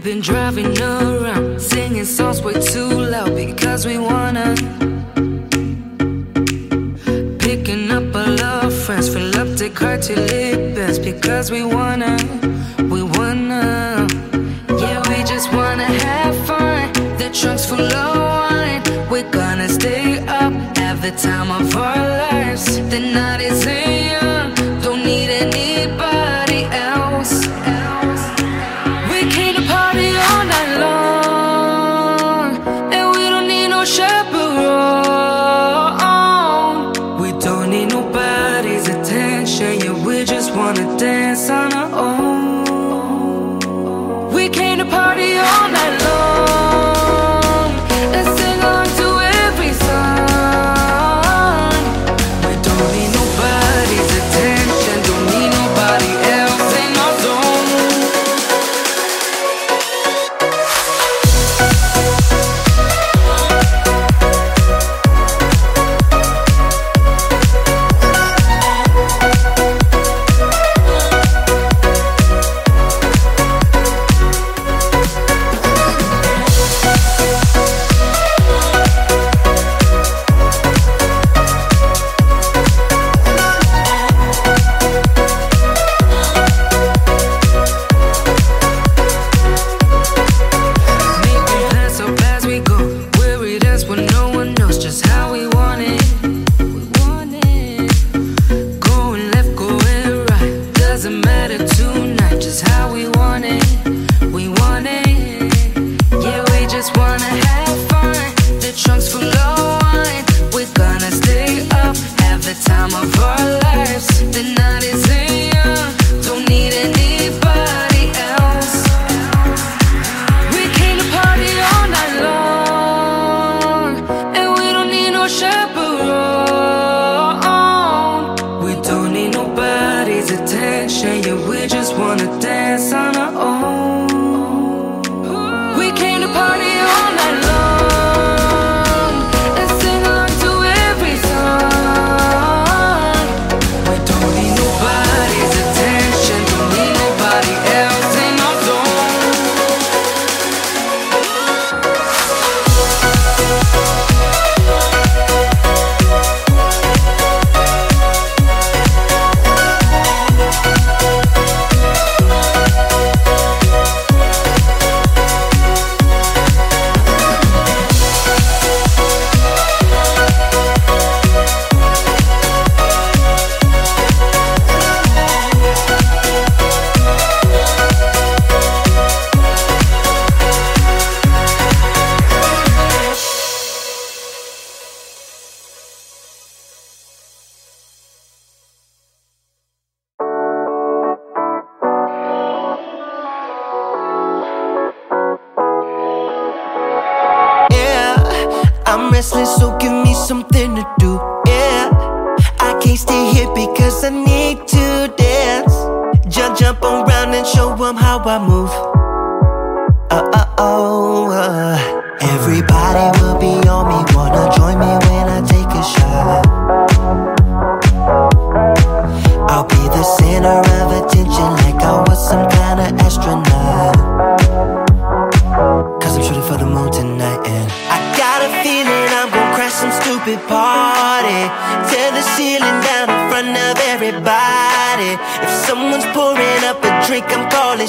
We've been driving around, singing songs way too loud because we wanna. Picking up all love, friends, fill up the car to it best because we wanna. We wanna. Yeah, we just wanna have fun. The trunk's full of wine. We're gonna stay up, have the time of our lives. The night is in.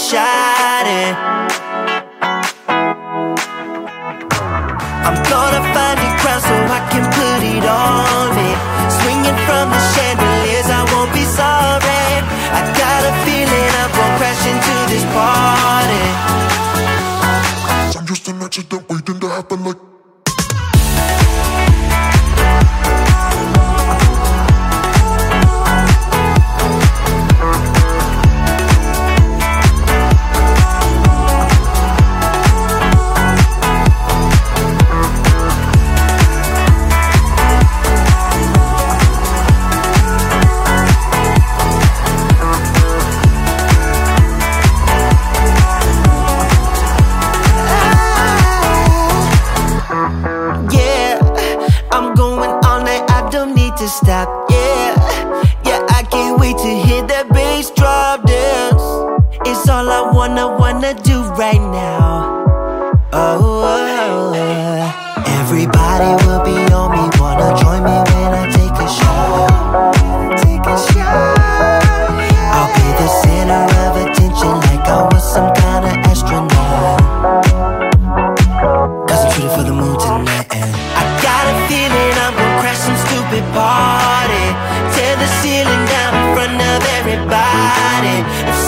shining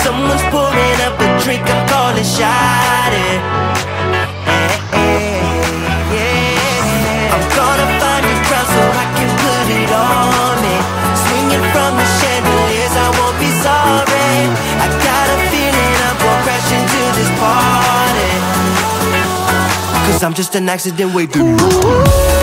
someone's pouring up a drink, I'm calling shot it. I'm gonna find a crowd so I can put it on me. Swinging from the chandeliers, I won't be sorry. I got a feeling I'm gonna crash into this party. Cause I'm just an accident waiting.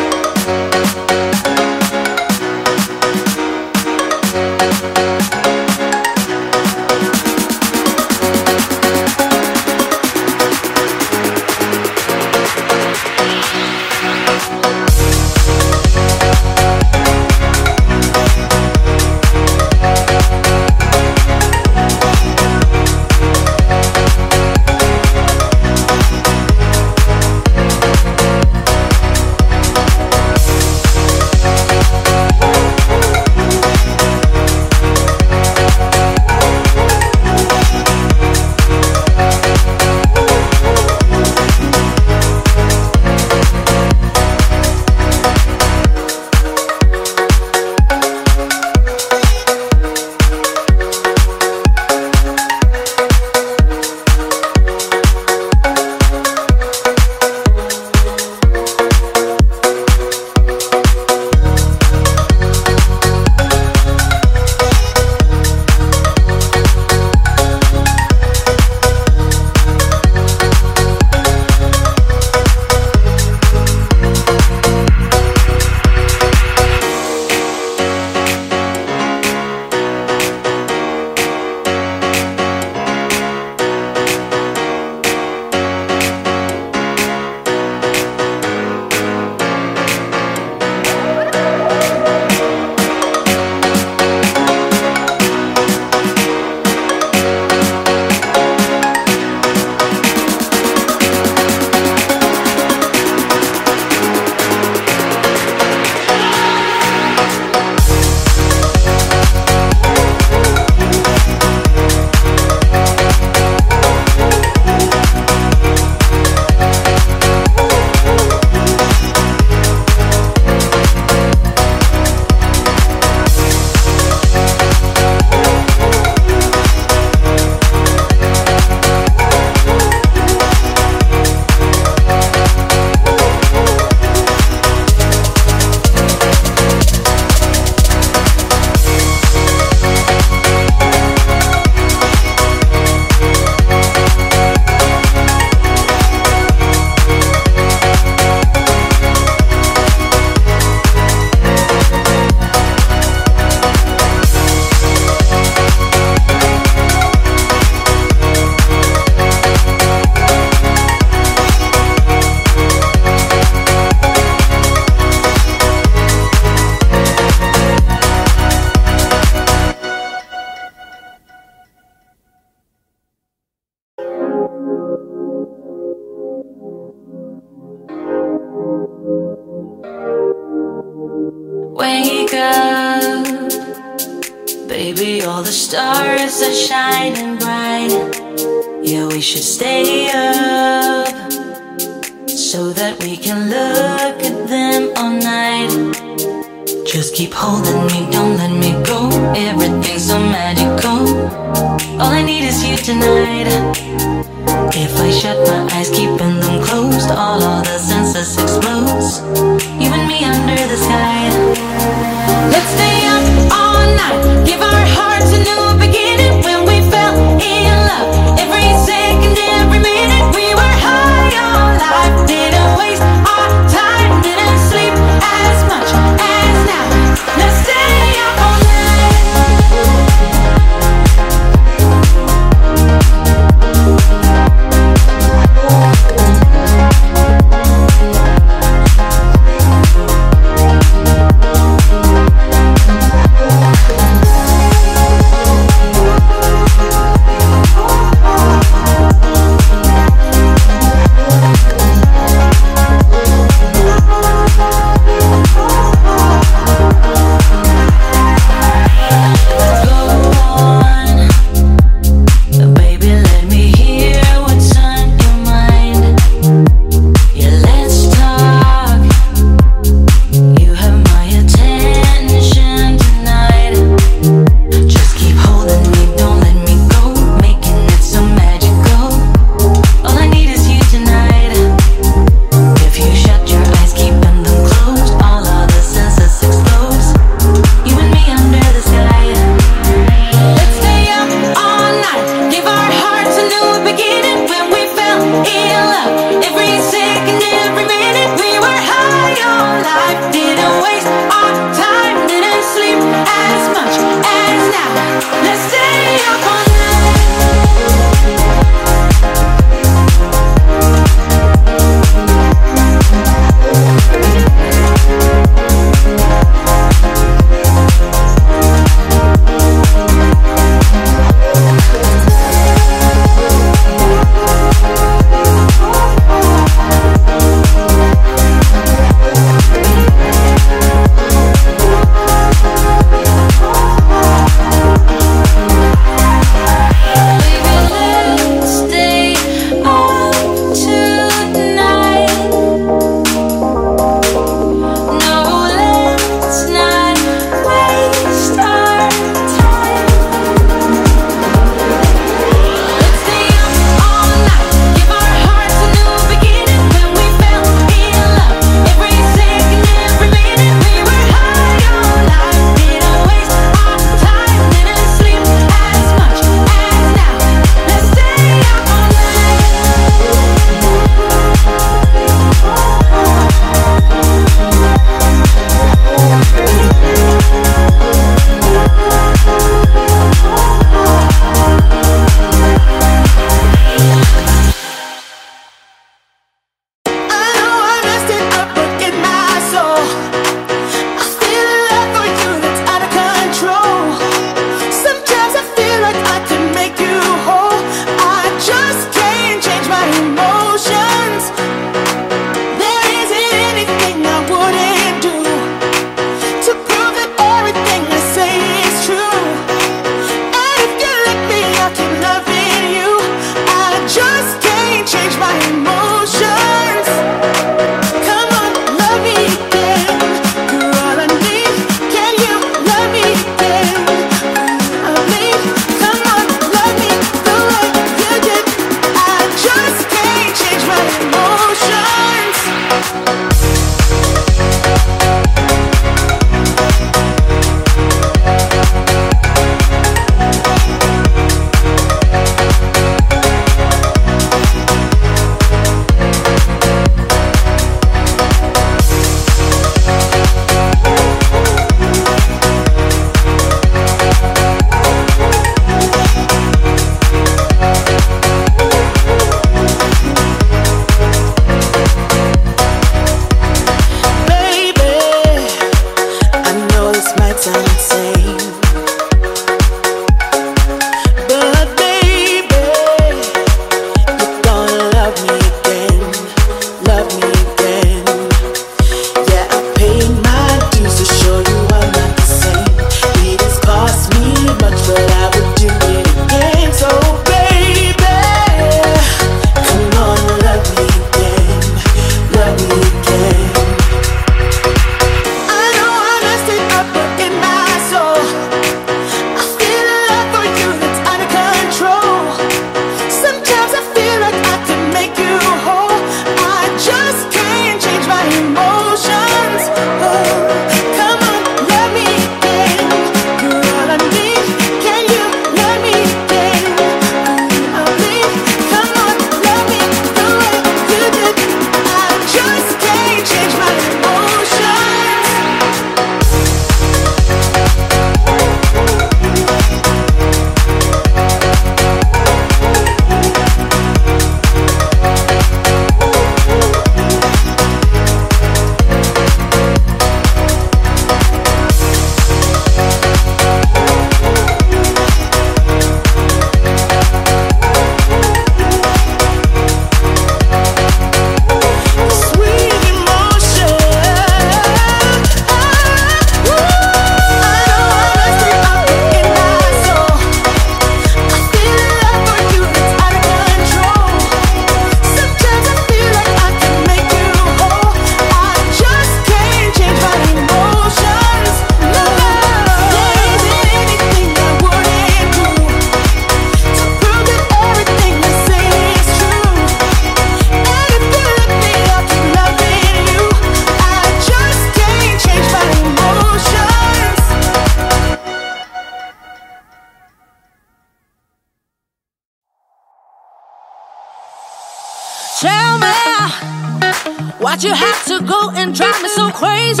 Why'd you have to go and drive me so crazy.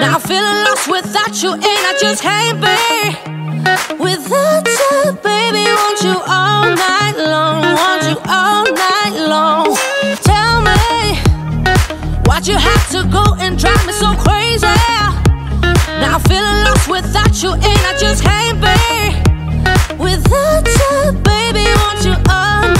Now I'm feeling lost without you, and I just can't be without you, baby. Want you all night long, want you all night long. Tell me why'd you have to go and drive me so crazy? Now I'm feeling lost without you, and I just can't be without you, baby. Want you all.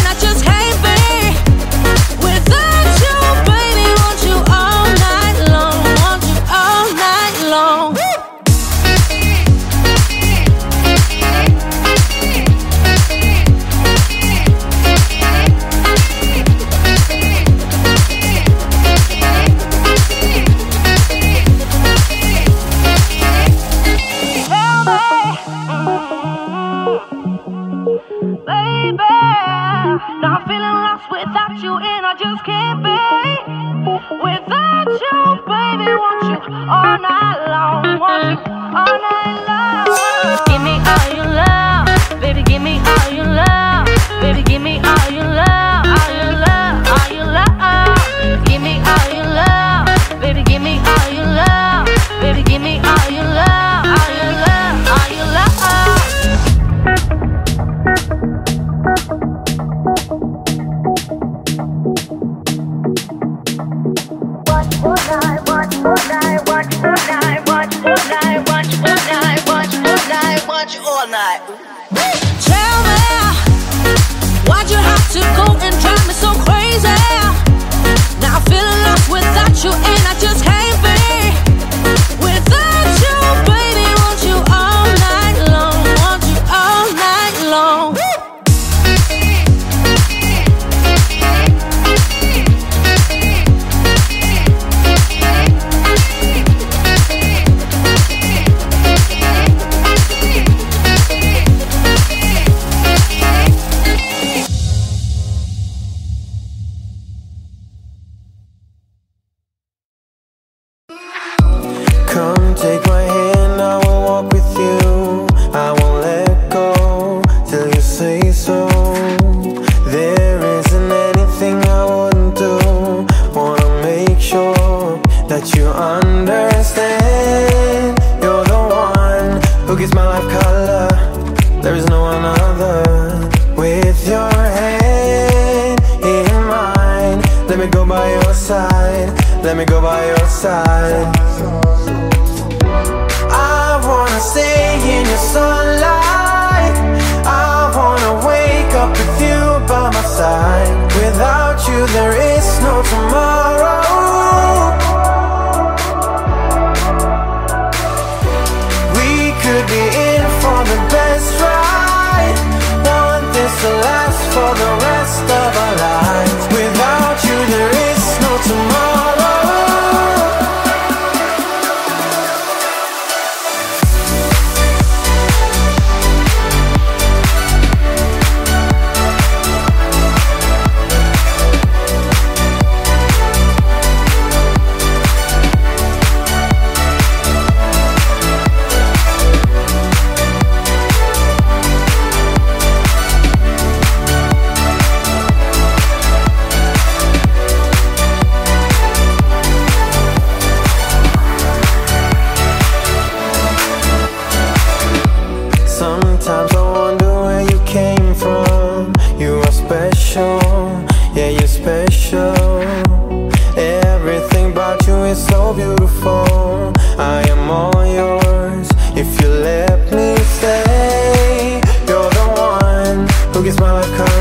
Who gets my life covered?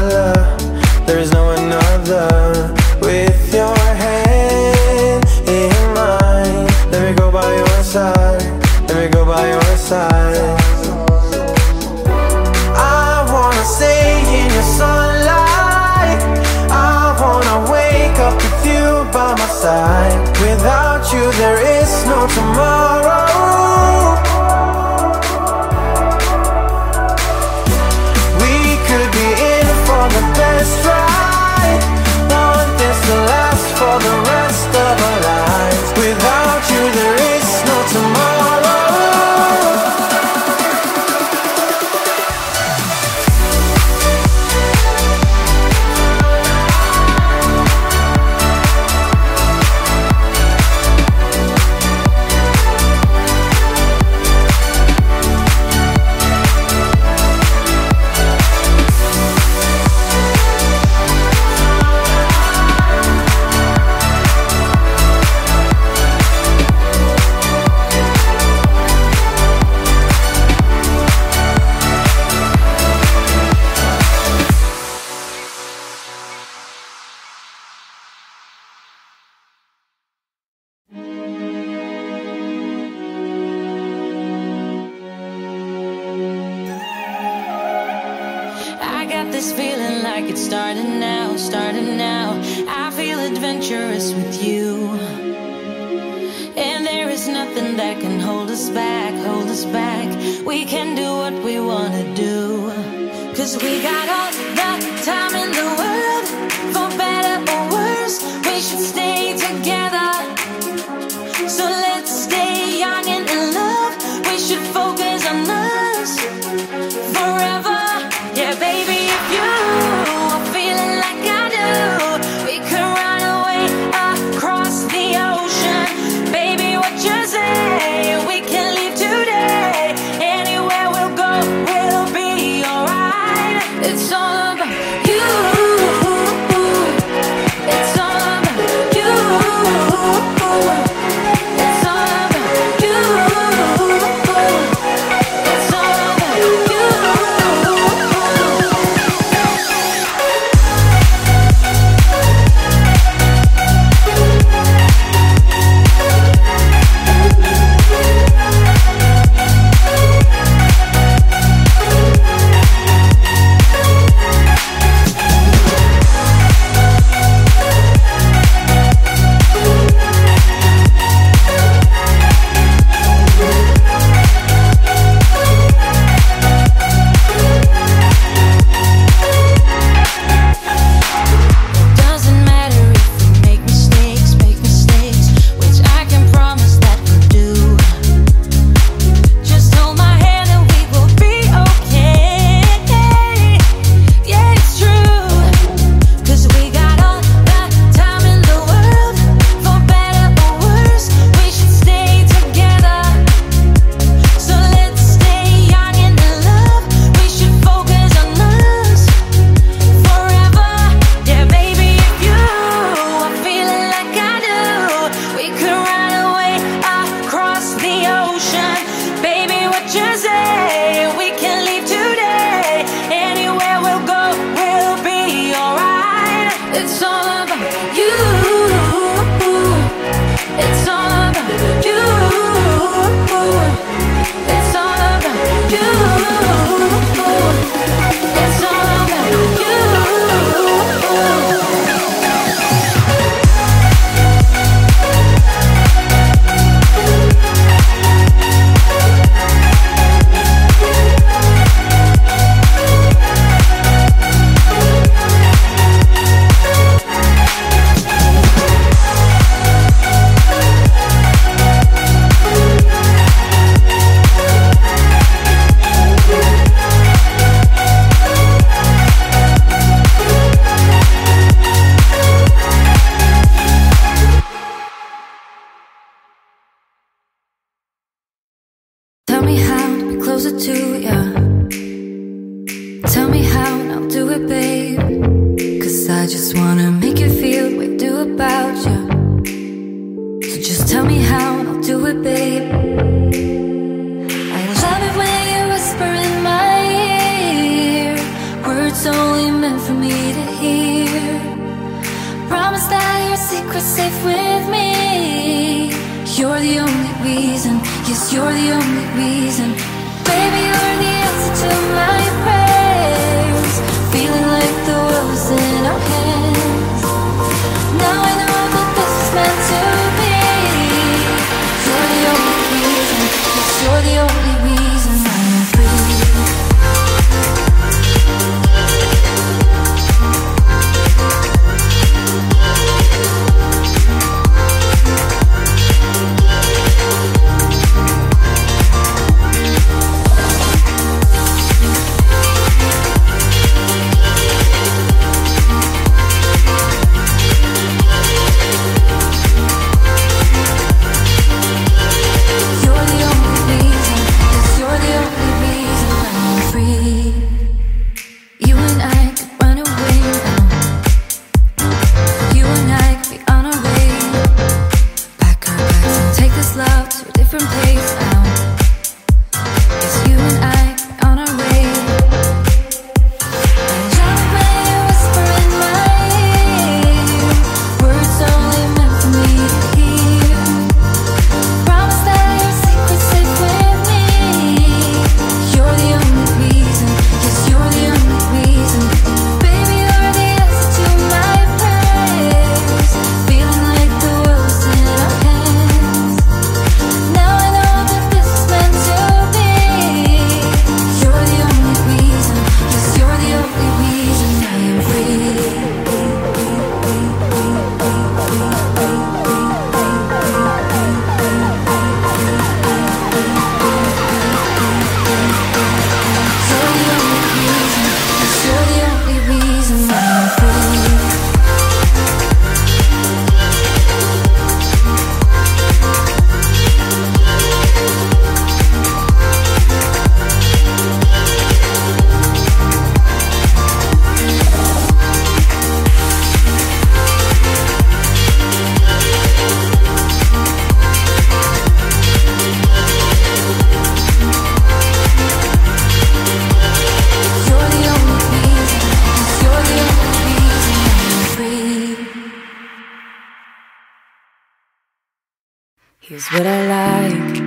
What I like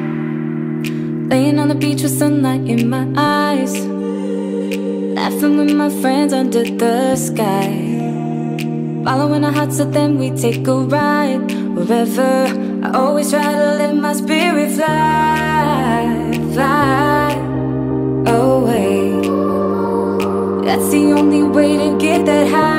laying on the beach with sunlight in my eyes, laughing with my friends under the sky. Following our hearts, so then we take a ride wherever. I always try to let my spirit fly, fly away. That's the only way to get that high,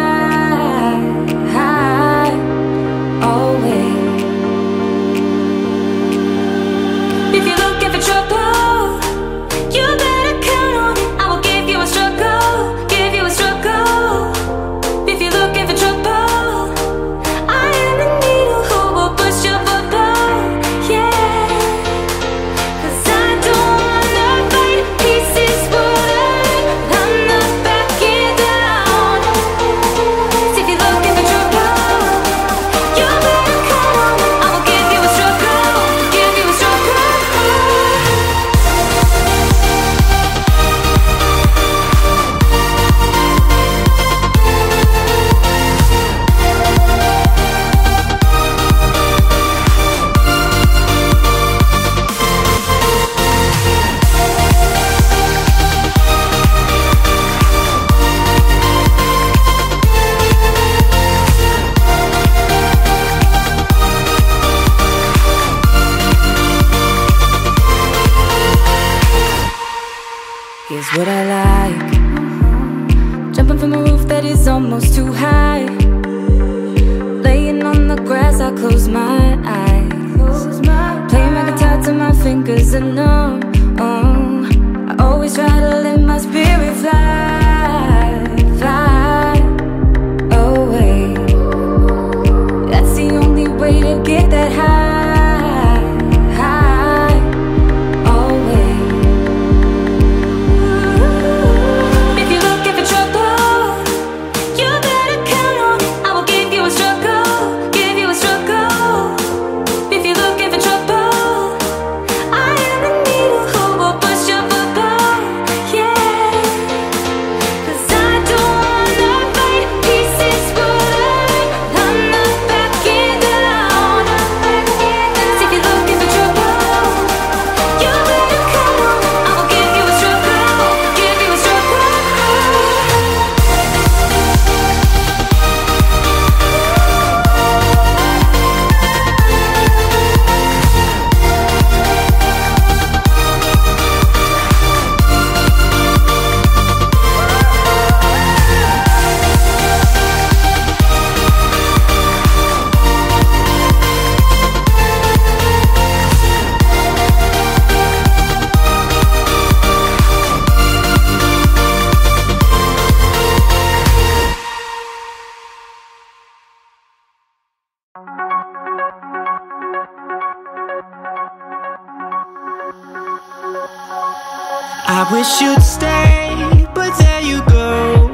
I wish you'd stay, but there you go.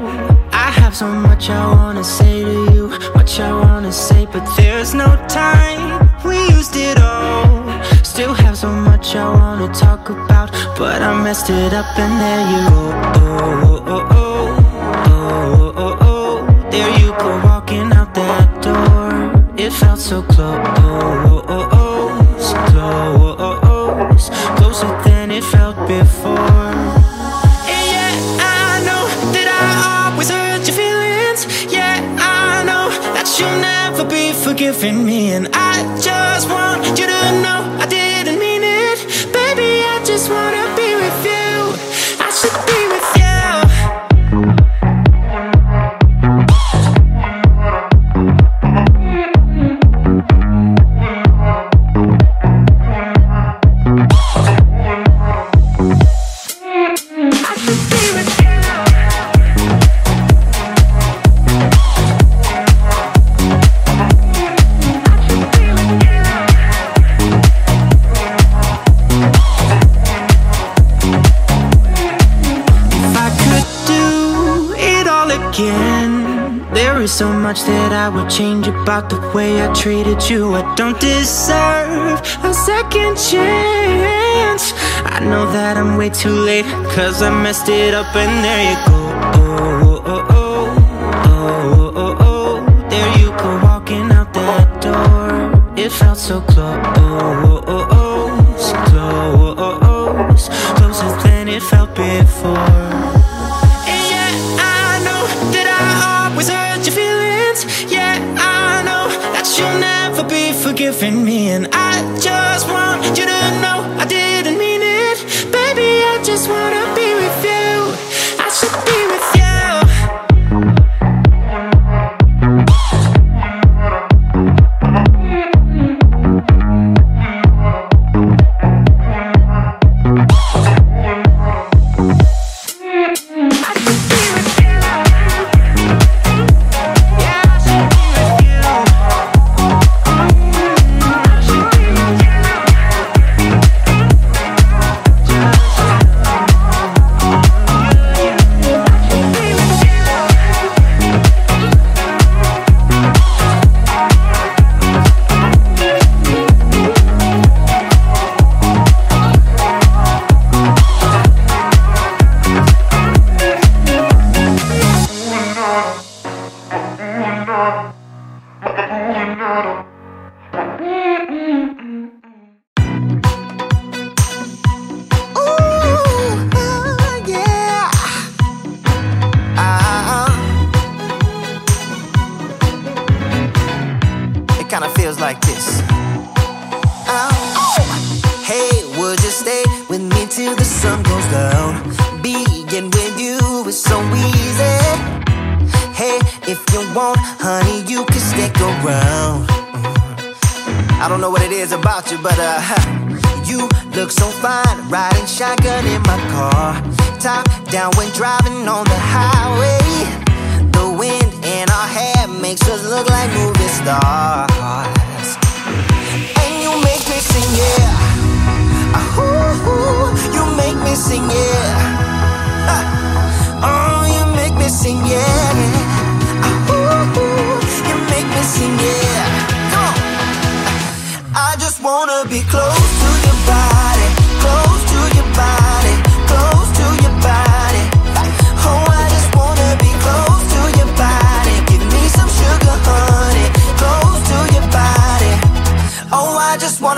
I have so much I wanna say to you, much I wanna say, but there's no time. We used it all. Still have so much I wanna talk about, but I messed it up, and there you go. So close, close, closer than it felt before. And yeah, I know that I always hurt your feelings. Yeah, I know that you'll never be forgiving me. And I just I would change about the way I treated you. I don't deserve a second chance. I know that I'm way too late, cause I messed it up, and there you go. Oh, oh, oh, oh, oh, oh, there you go, walking out that door. It felt so close. turn in my car. Top down when driving on the highway. The wind in our hair makes us look like movie stars. And you make me sing, yeah. Ah, ooh, you make me sing, yeah. Ah, oh, you make me sing, yeah. Ah, ooh, you make me sing, yeah. I just wanna be close to your body.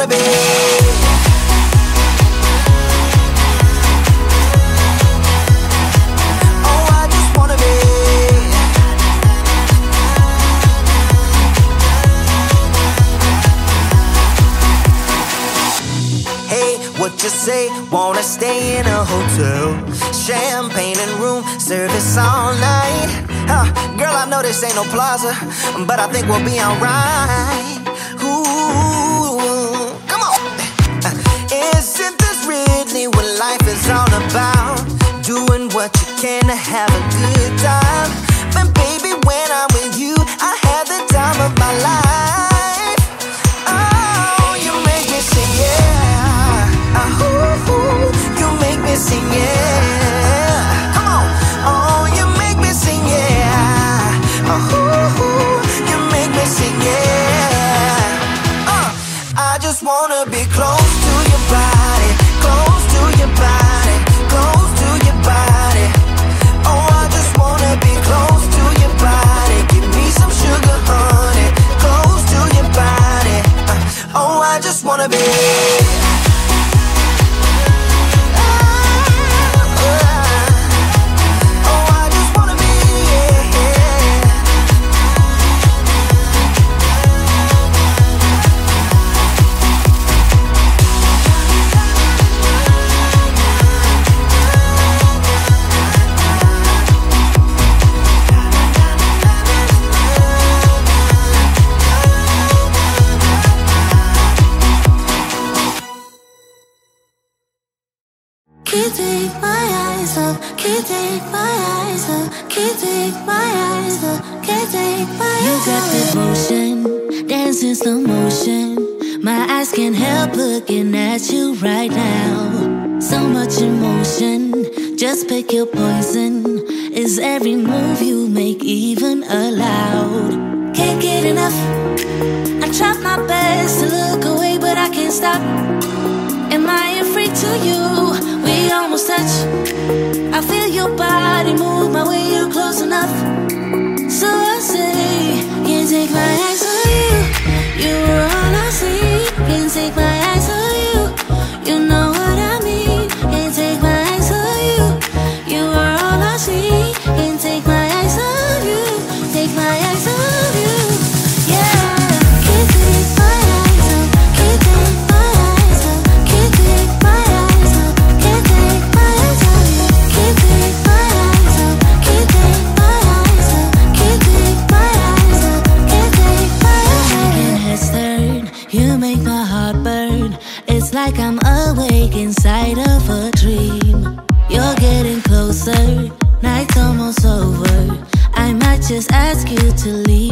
Oh, wanna be. What you say? Wanna stay in a hotel? Champagne and room service all night. Huh, girl, I know this ain't no plaza, but I think we'll be alright. can have a good time. But baby, when I'm with you, I have the time of my life. Oh, you make me sing, yeah. Oh, you make me sing, yeah. like I'm awake inside of a dream. You're getting closer, night's almost over. I might just ask you to leave.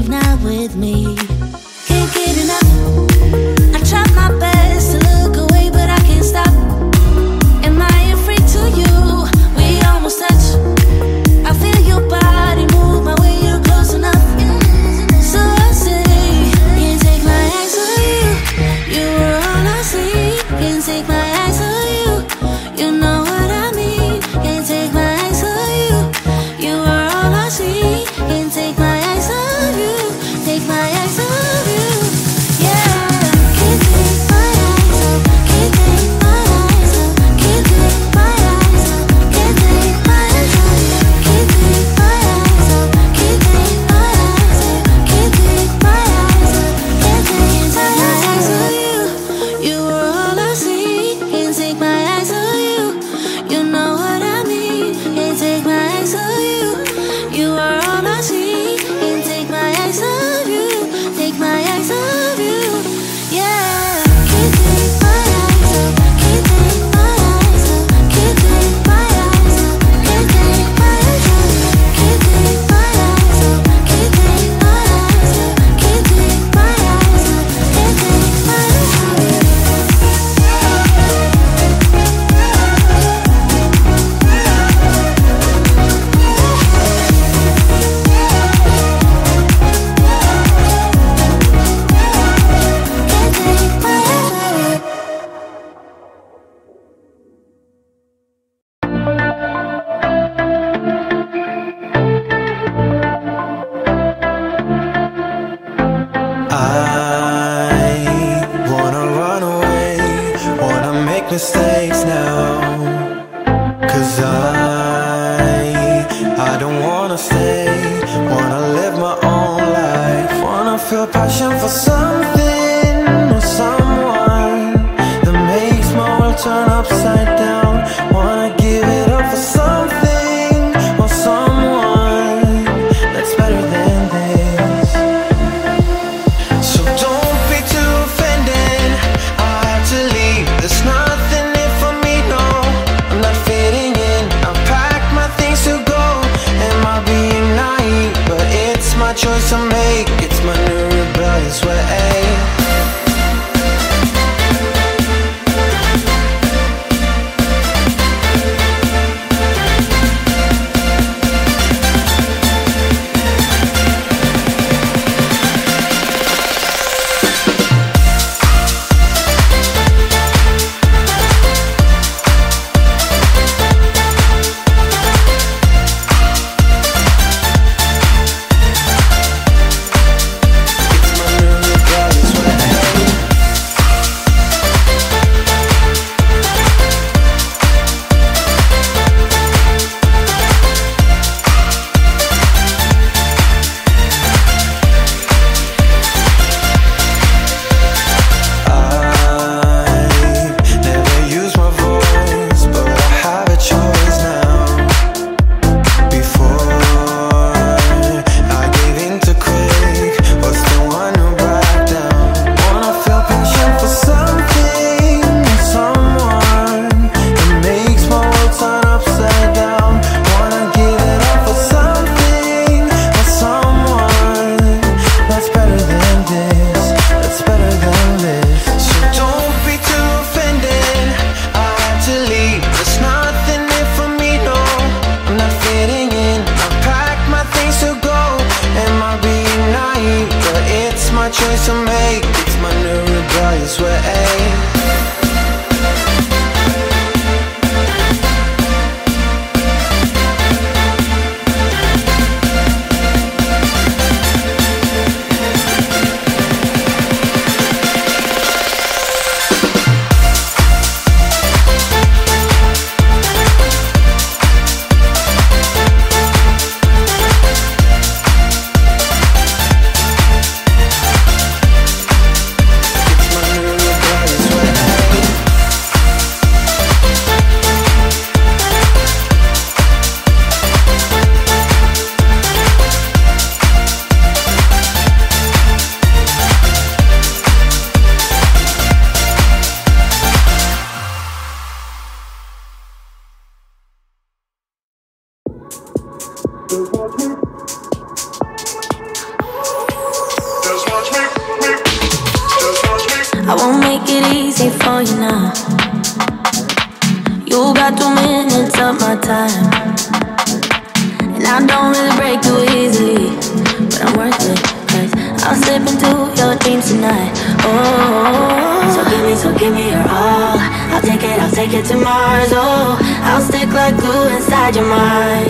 Take it, to Mars. Oh, I'll stick like glue inside your mind.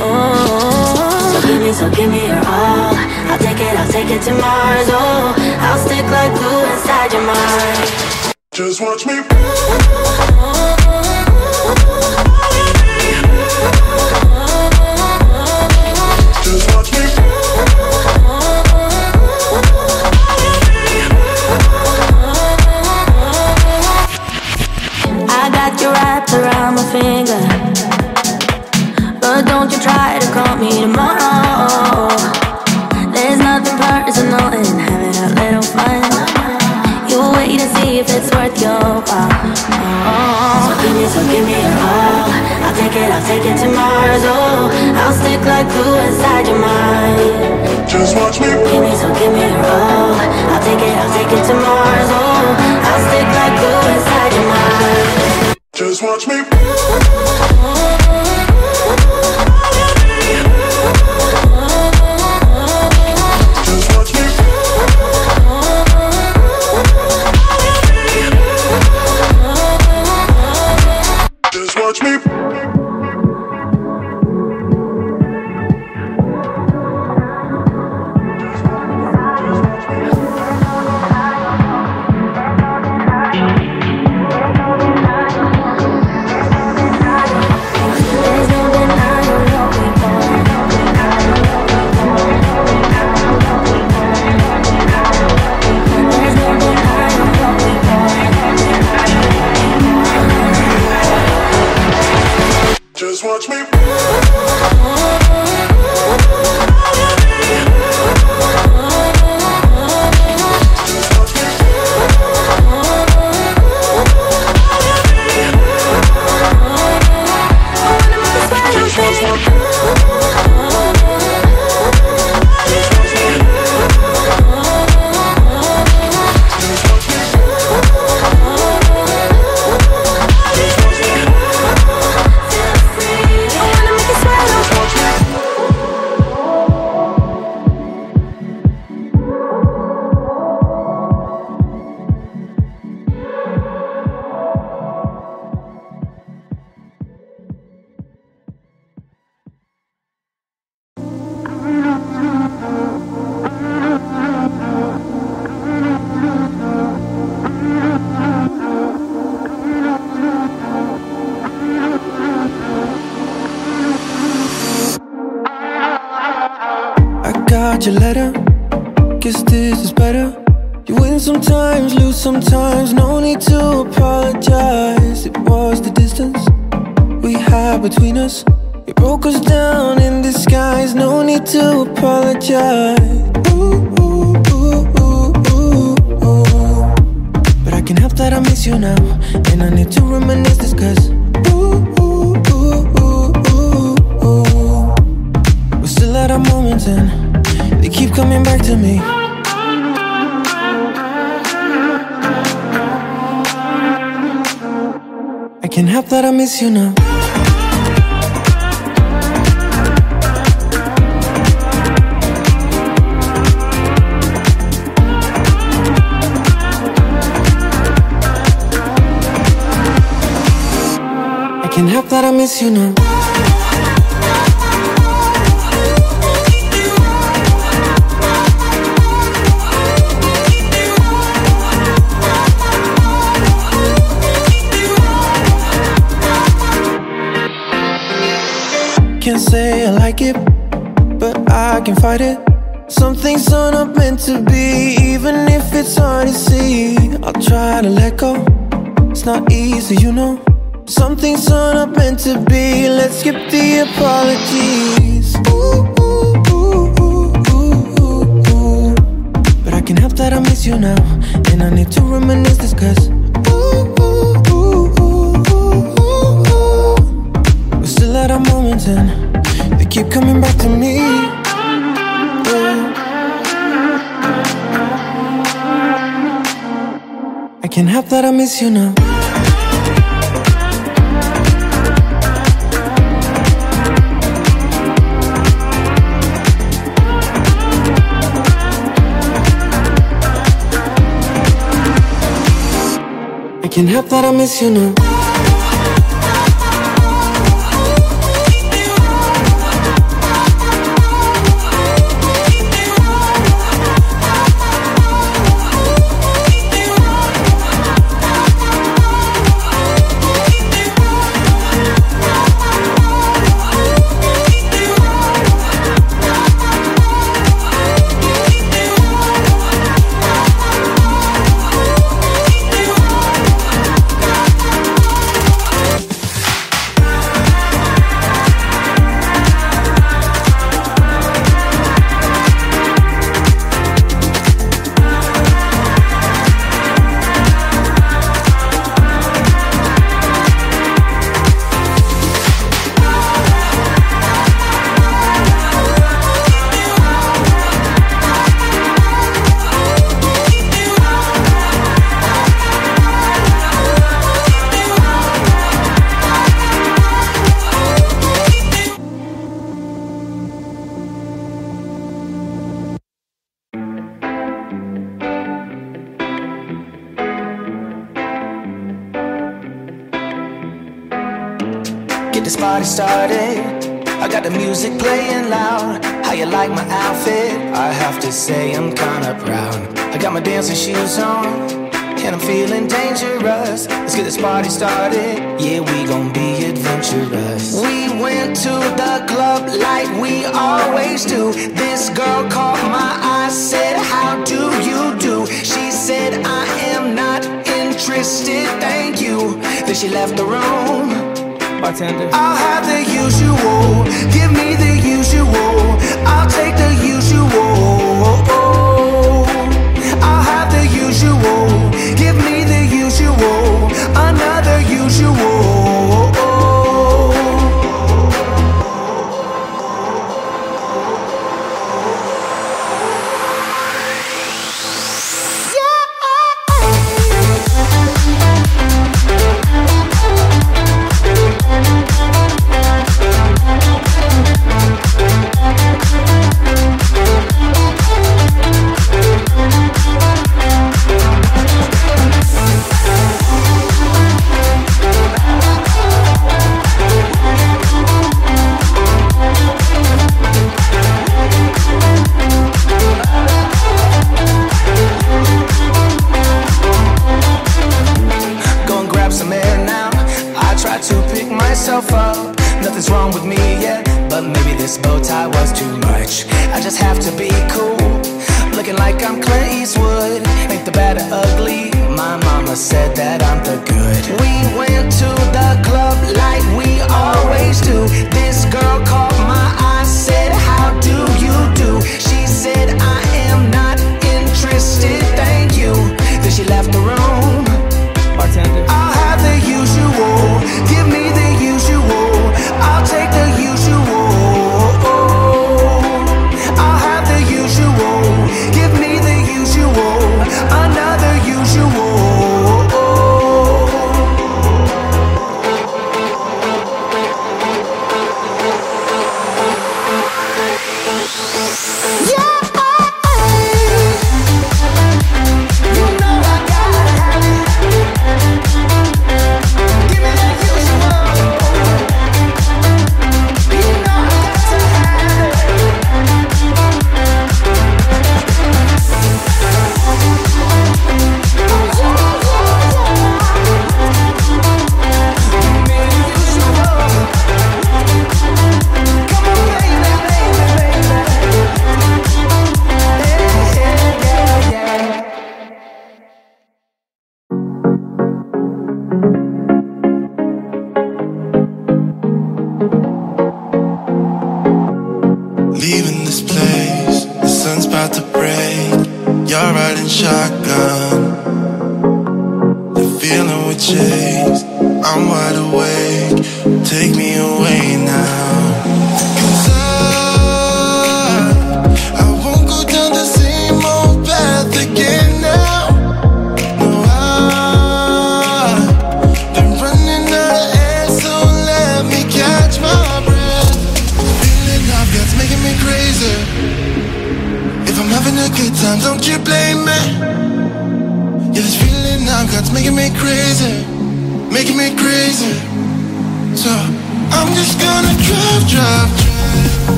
So give me, so give me your all. I'll take it, I'll take it to Mars. Oh, I'll stick like glue inside your mind. Just watch me. Just watch me. I got you wrapped around my finger. But don't you try to call me tomorrow. There's nothing personal in having a little fun. You wait to see if it's worth your while. Oh. So give me, so give me your all. I'll take it, I'll take it to Mars. Oh, I'll stick like glue inside your mind. Just watch me. Give me, so give me your all. I'll take it, I'll take it to Mars. Oh, I'll stick like glue inside your mind. Just watch me. Can't help that I miss you now. I can't help that I miss you now. Like it, but I can fight it. Some things are not meant to be, even if it's hard to see. I'll try to let go. It's not easy, you know. Some things are not meant to be. Let's skip the apologies. Ooh, ooh, ooh, ooh. But I can help that I miss you now, and I need to reminisce this 'cause ooh, ooh, ooh, ooh, ooh, ooh, ooh. We're still at our moments and keep coming back to me. Yeah. I can't help that I miss you now. I can't help that I miss you now.